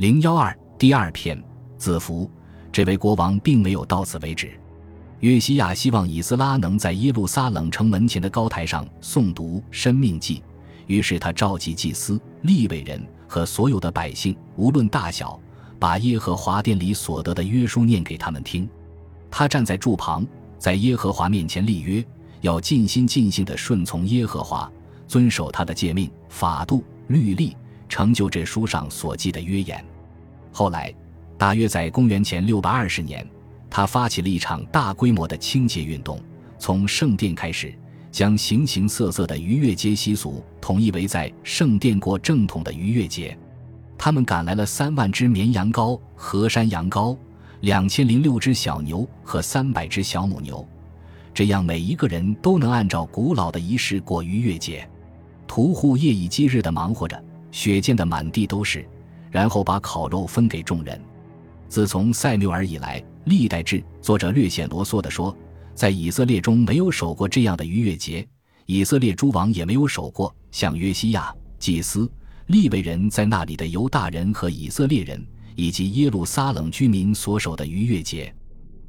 零幺二第二篇子服。这位国王并没有到此为止。约西亚希望以斯拉能在耶路撒冷城门前的高台上诵读《生命记》，于是他召集祭司、立位人和所有的百姓，无论大小，把耶和华殿里所得的约书念给他们听。他站在柱旁，在耶和华面前立约，要尽心尽性地顺从耶和华，遵守他的诫命、法度、律例，成就这书上所记的约言。后来，大约在公元前六百二十年。他发起了一场大规模的清洁运动，从圣殿开始，将形形色色的逾越节习俗统一为在圣殿过正统的逾越节。他们赶来了三万只绵羊羔和山羊羔，两千零六只小牛和三百只小母牛，这样每一个人都能按照古老的仪式过逾越节。屠户夜以继日地忙活着，血溅得满地都是，然后把烤肉分给众人。自从塞缪尔以来，历代志作者略显啰嗦地说，在以色列中没有守过这样的逾越节，以色列诸王也没有守过。像约西亚、祭司、利未人在那里的犹大人和以色列人，以及耶路撒冷居民所守的逾越节。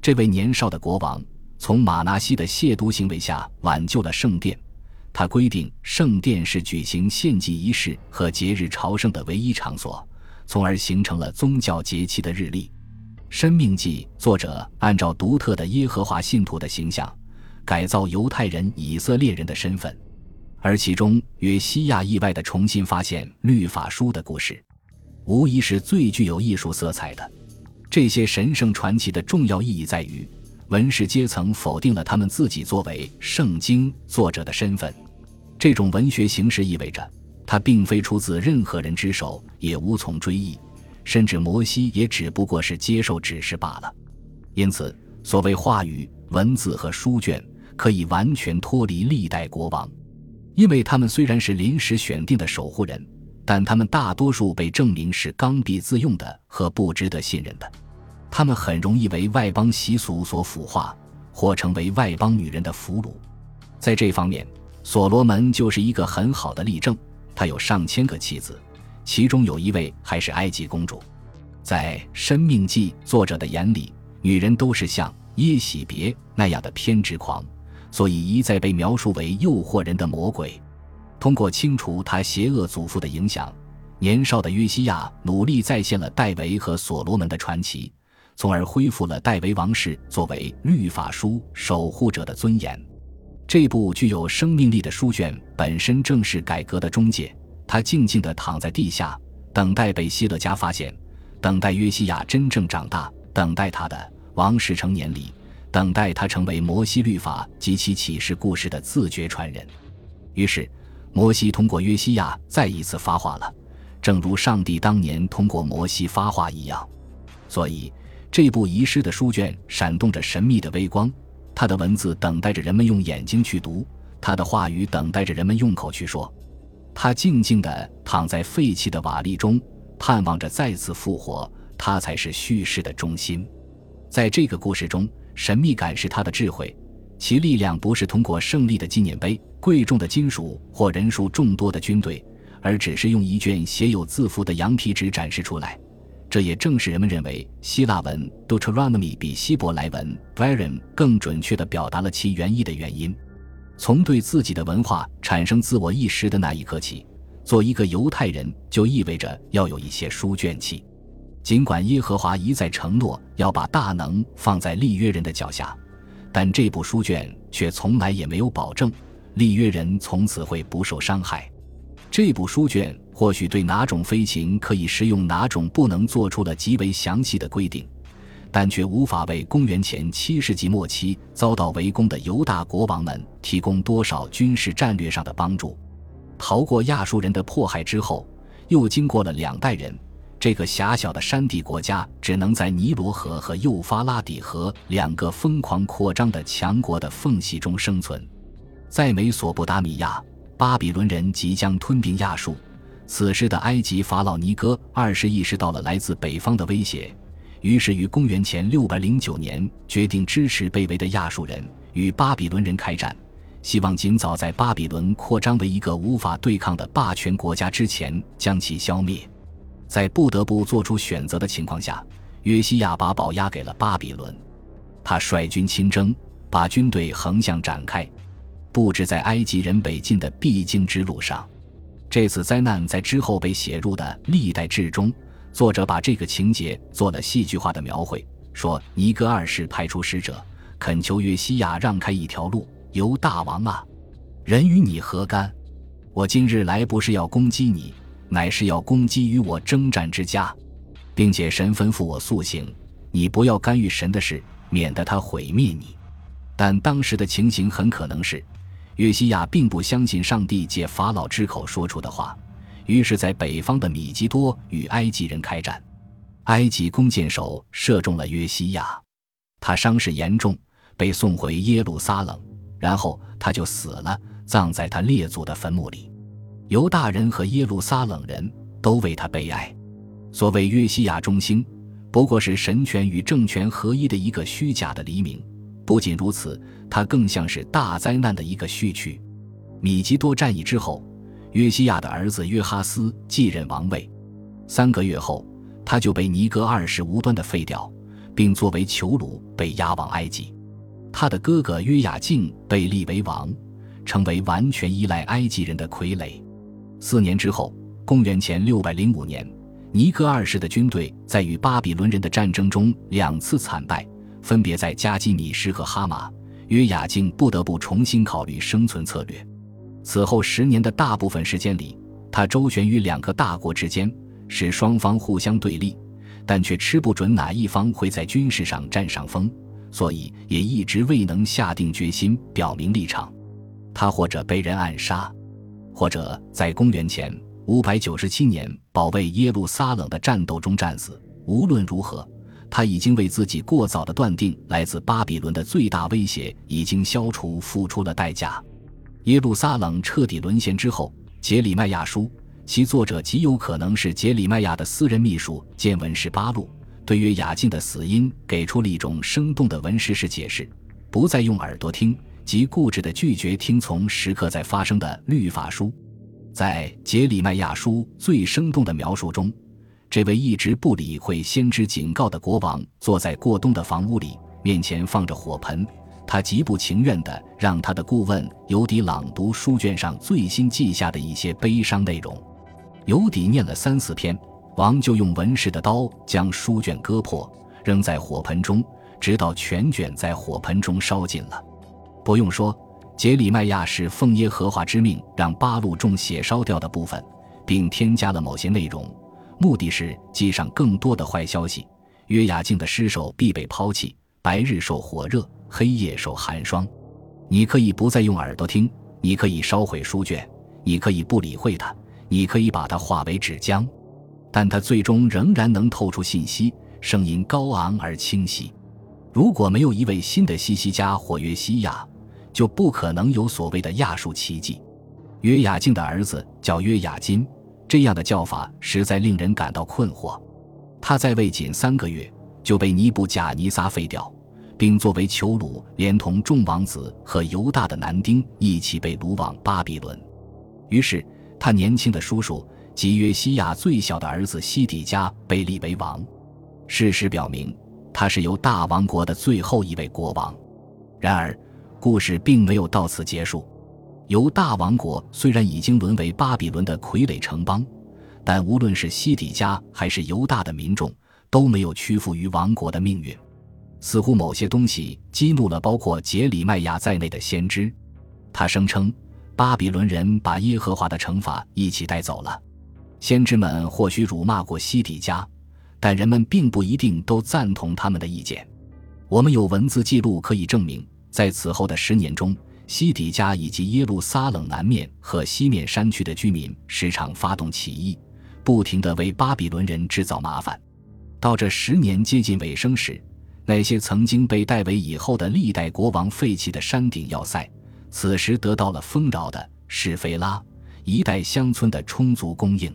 这位年少的国王从马拿西的亵渎行为下挽救了圣殿，他规定圣殿是举行献祭仪式和节日朝圣的唯一场所。从而形成了宗教节气的日历。生命记作者按照独特的耶和华信徒的形象，改造犹太人、以色列人的身份，而其中约西亚意外地重新发现律法书的故事，无疑是最具有艺术色彩的。这些神圣传奇的重要意义在于，文士阶层否定了他们自己作为圣经作者的身份。这种文学形式意味着。他并非出自任何人之手，也无从追忆，甚至摩西也只不过是接受指示罢了。因此，所谓话语、文字和书卷可以完全脱离历代国王，因为他们虽然是临时选定的守护人，但他们大多数被证明是刚愎自用的和不值得信任的。他们很容易为外邦习俗所腐化，或成为外邦女人的俘虏。在这方面，所罗门就是一个很好的例证。他有上千个妻子，其中有一位还是埃及公主。在《生命记》作者的眼里，女人都是像耶喜别那样的偏执狂，所以一再被描述为诱惑人的魔鬼。通过清除他邪恶祖父的影响，年少的约西亚努力再现了戴维和所罗门的传奇，从而恢复了戴维王室作为律法书守护者的尊严。这部具有生命力的书卷本身正是改革的中介。他静静地躺在地下，等待被希勒家发现，等待约西亚真正长大，等待他的王室成年礼，等待他成为摩西律法及其启示故事的自觉传人。于是，摩西通过约西亚再一次发话了，正如上帝当年通过摩西发话一样。所以，这部遗失的书卷闪动着神秘的微光。他的文字等待着人们用眼睛去读，他的话语等待着人们用口去说。他静静地躺在废弃的瓦砾中，盼望着再次复活。他才是叙事的中心。在这个故事中，神秘感是他的智慧，其力量不是通过胜利的纪念碑、贵重的金属或人数众多的军队，而只是用一卷写有字符的羊皮纸展示出来。这也正是人们认为希腊文 Deuteronomy 比希伯来文 Varin 更准确地表达了其原意的原因。从对自己的文化产生自我意识的那一刻起，做一个犹太人就意味着要有一些书卷气。尽管耶和华一再承诺要把大能放在立约人的脚下，但这部书卷却从来也没有保证立约人从此会不受伤害。这部书卷。或许对哪种飞禽可以食用，哪种不能做出了极为详细的规定，但却无法为公元前七世纪末期遭到围攻的犹大国王们提供多少军事战略上的帮助。逃过亚述人的迫害之后，又经过了两代人，这个狭小的山地国家只能在尼罗河和幼发拉底河两个疯狂扩张的强国的缝隙中生存。在美索不达米亚，巴比伦人即将吞并亚述。此时的埃及法老尼哥二世意识到了来自北方的威胁，于是于公元前六百零九年决定支持被围的亚述人与巴比伦人开战，希望尽早在巴比伦扩张为一个无法对抗的霸权国家之前将其消灭。在不得不做出选择的情况下，约西亚把宝押给了巴比伦。他率军亲征，把军队横向展开，布置在埃及人北进的必经之路上。这次灾难在之后被写入的《历代志》中，作者把这个情节做了戏剧化的描绘，说尼哥二世派出使者，恳求约西亚让开一条路。由大王啊，人与你何干？我今日来不是要攻击你。乃是要攻击与我征战之家，并且神吩咐我速行，你不要干预神的事，免得他毁灭你。但当时的情形很可能是，约西亚并不相信上帝借法老之口说出的话，于是，在北方的米吉多与埃及人开战，埃及弓箭手射中了约西亚，他伤势严重，被送回耶路撒冷，然后他就死了，葬在他列祖的坟墓里。犹大人和耶路撒冷人都为他悲哀。所谓约西亚中兴，不过是神权与政权合一的一个虚假的黎明。不仅如此，它更像是大灾难的一个序曲。米吉多战役之后，约西亚的儿子约哈斯继任王位。三个月后，他就被尼哥二世无端的废掉，并作为囚虏被押往埃及。他的哥哥约雅敬被立为王，成为完全依赖埃及人的傀儡。四年之后，公元前六百零五年，尼哥二世的军队在与巴比伦人的战争中两次惨败，分别在加基米什和哈马。约雅敬不得不重新考虑生存策略。此后十年的大部分时间里，他周旋于两个大国之间，使双方互相对立，但却吃不准哪一方会在军事上占上风，所以也一直未能下定决心表明立场。他或者被人暗杀。或者在公元前五百九十七年保卫耶路撒冷的战斗中战死。无论如何，他已经为自己过早的断定来自巴比伦的最大威胁已经消除付出了代价。耶路撒冷彻底沦陷之后，《杰里麦亚书》其作者极有可能是杰里麦亚的私人秘书见文士巴路，对约雅敬的死因给出了一种生动的文史式解释：不再用耳朵听。即固执的拒绝听从时刻在发生的律法书，在杰里麦亚书最生动的描述中，这位一直不理会先知警告的国王坐在过冬的房屋里，面前放着火盆，他极不情愿地让他的顾问尤迪朗读书卷上最新记下的一些悲伤内容。尤迪念了三四篇，王就用文士的刀将书卷割破，扔在火盆中，直到全卷在火盆中烧尽了。不用说，杰里麦亚是奉耶和华之命让八路中血烧掉的部分，并添加了某些内容，目的是记上更多的坏消息。约雅敬的尸首必被抛弃，白日受火热，黑夜受寒霜。你可以不再用耳朵听，你可以烧毁书卷，你可以不理会它，你可以把它化为纸浆，但它最终仍然能透出信息，声音高昂而清晰。如果没有一位新的西西加或约西亚，就不可能有所谓的亚述奇迹。约雅敬的儿子叫约雅金，这样的叫法实在令人感到困惑。他在位仅三个月就被尼布贾尼撒废掉，并作为囚虏，连同众王子和犹大的男丁一起被掳往巴比伦。于是，他年轻的叔叔即约西亚最小的儿子西底家被立为王。事实表明，他是由大王国的最后一位国王。然而，故事并没有到此结束。犹大王国虽然已经沦为巴比伦的傀儡城邦，但无论是西底家还是犹大的民众都没有屈服于王国的命运。似乎某些东西激怒了包括杰里麦亚在内的先知。他声称，巴比伦人把耶和华的惩罚一起带走了。先知们或许辱骂过西底家，但人们并不一定都赞同他们的意见。我们有文字记录可以证明。在此后的十年中，西底家以及耶路撒冷南面和西面山区的居民时常发动起义，不停地为巴比伦人制造麻烦。到这十年接近尾声时，那些曾经被代为以后的历代国王废弃的山顶要塞，此时得到了丰饶的施菲拉一带乡村的充足供应。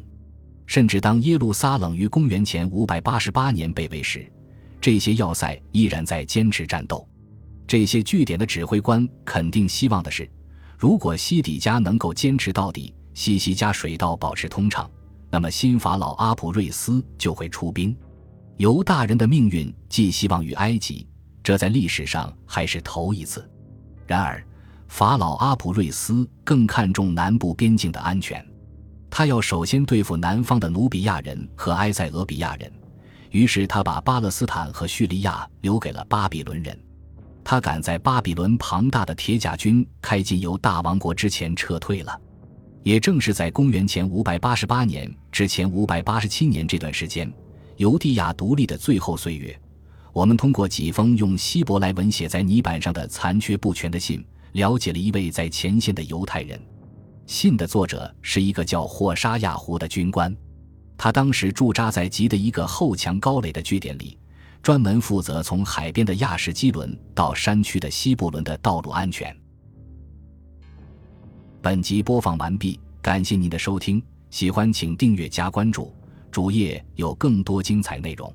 甚至当耶路撒冷于公元前五百八十八年被围时，这些要塞依然在坚持战斗。这些据点的指挥官肯定希望的是，如果西底家能够坚持到底，西西家水道保持通畅，那么新法老阿普瑞斯就会出兵。犹大人的命运寄希望于埃及，这在历史上还是头一次。然而，法老阿普瑞斯更看重南部边境的安全，他要首先对付南方的努比亚人和埃塞俄比亚人。于是，他把巴勒斯坦和叙利亚留给了巴比伦人。他赶在巴比伦庞大的铁甲军开进犹大王国之前撤退了。也正是在公元前五百八十八年至前五百八十七年这段时间，犹地亚独立的最后岁月，我们通过几封用希伯来文写在泥板上的残缺不全的信，了解了一位在前线的犹太人。信的作者是一个叫霍沙亚胡的军官，他当时驻扎在吉的一个厚墙高垒的据点里，专门负责从海边的亚士基伦到山区的西部伦的道路安全。本集播放完毕，感谢您的收听，喜欢请订阅加关注，主页有更多精彩内容。